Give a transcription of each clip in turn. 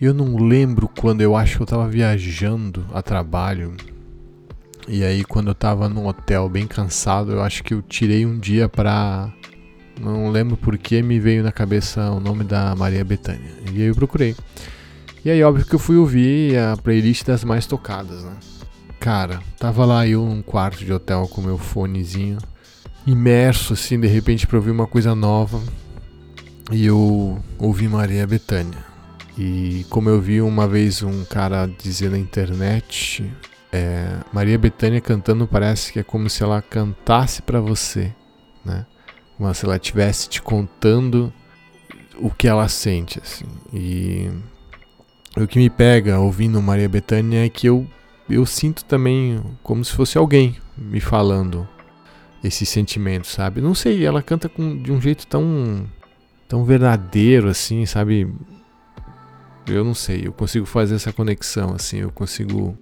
Eu não lembro quando, eu acho que eu tava viajando a trabalho. E aí, quando eu tava num hotel bem cansado, eu acho que eu tirei um dia pra. Não lembro por que me veio na cabeça o nome da Maria Bethânia. E aí eu procurei. E aí, óbvio que eu fui ouvir a playlist das mais tocadas, né? Cara, tava lá eu num quarto de hotel com meu fonezinho, imerso assim, de repente pra ouvir uma coisa nova. E eu ouvi Maria Bethânia. E como eu vi uma vez um cara dizer na internet, é, Maria Bethânia cantando parece que é como se ela cantasse para você, né? Como se ela estivesse te contando o que ela sente, assim. E o que me pega ouvindo Maria Bethânia é que eu, eu sinto também como se fosse alguém me falando esse sentimento, sabe? Não sei, ela canta com, de um jeito tão tão verdadeiro assim, sabe? Eu não sei, eu consigo fazer essa conexão assim, eu consigo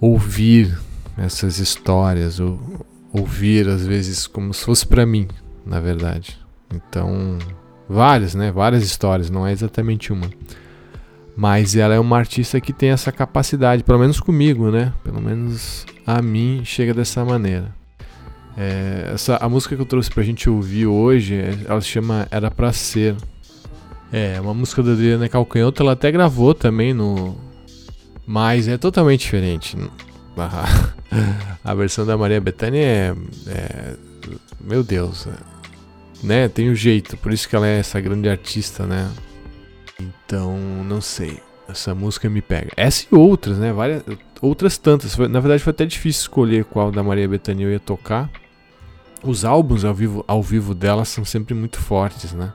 ouvir essas histórias, ou ouvir às vezes como se fosse para mim, na verdade. Então, várias, né? Várias histórias, não é exatamente uma. Mas ela é uma artista que tem essa capacidade, pelo menos comigo, né? Pelo menos a mim chega dessa maneira. É, essa, a música que eu trouxe pra gente ouvir hoje, é, ela se chama Era Pra Ser. É, uma música da Adriana Calcanhoto, ela até gravou também no. Mas é totalmente diferente. A, a versão da Maria Bethânia é, é. Meu Deus. É, né? Tem um jeito, por isso que ela é essa grande artista, né? Então, não sei. Essa música me pega. Essa e outras, né? Várias, outras tantas. Na verdade, foi até difícil escolher qual da Maria Bethânia eu ia tocar. Os álbuns ao vivo, ao vivo dela são sempre muito fortes, né?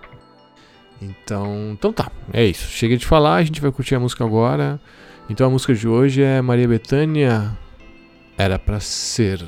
Então, então tá, é isso. Chega de falar, a gente vai curtir a música agora. Então a música de hoje é Maria Bethânia Era para ser.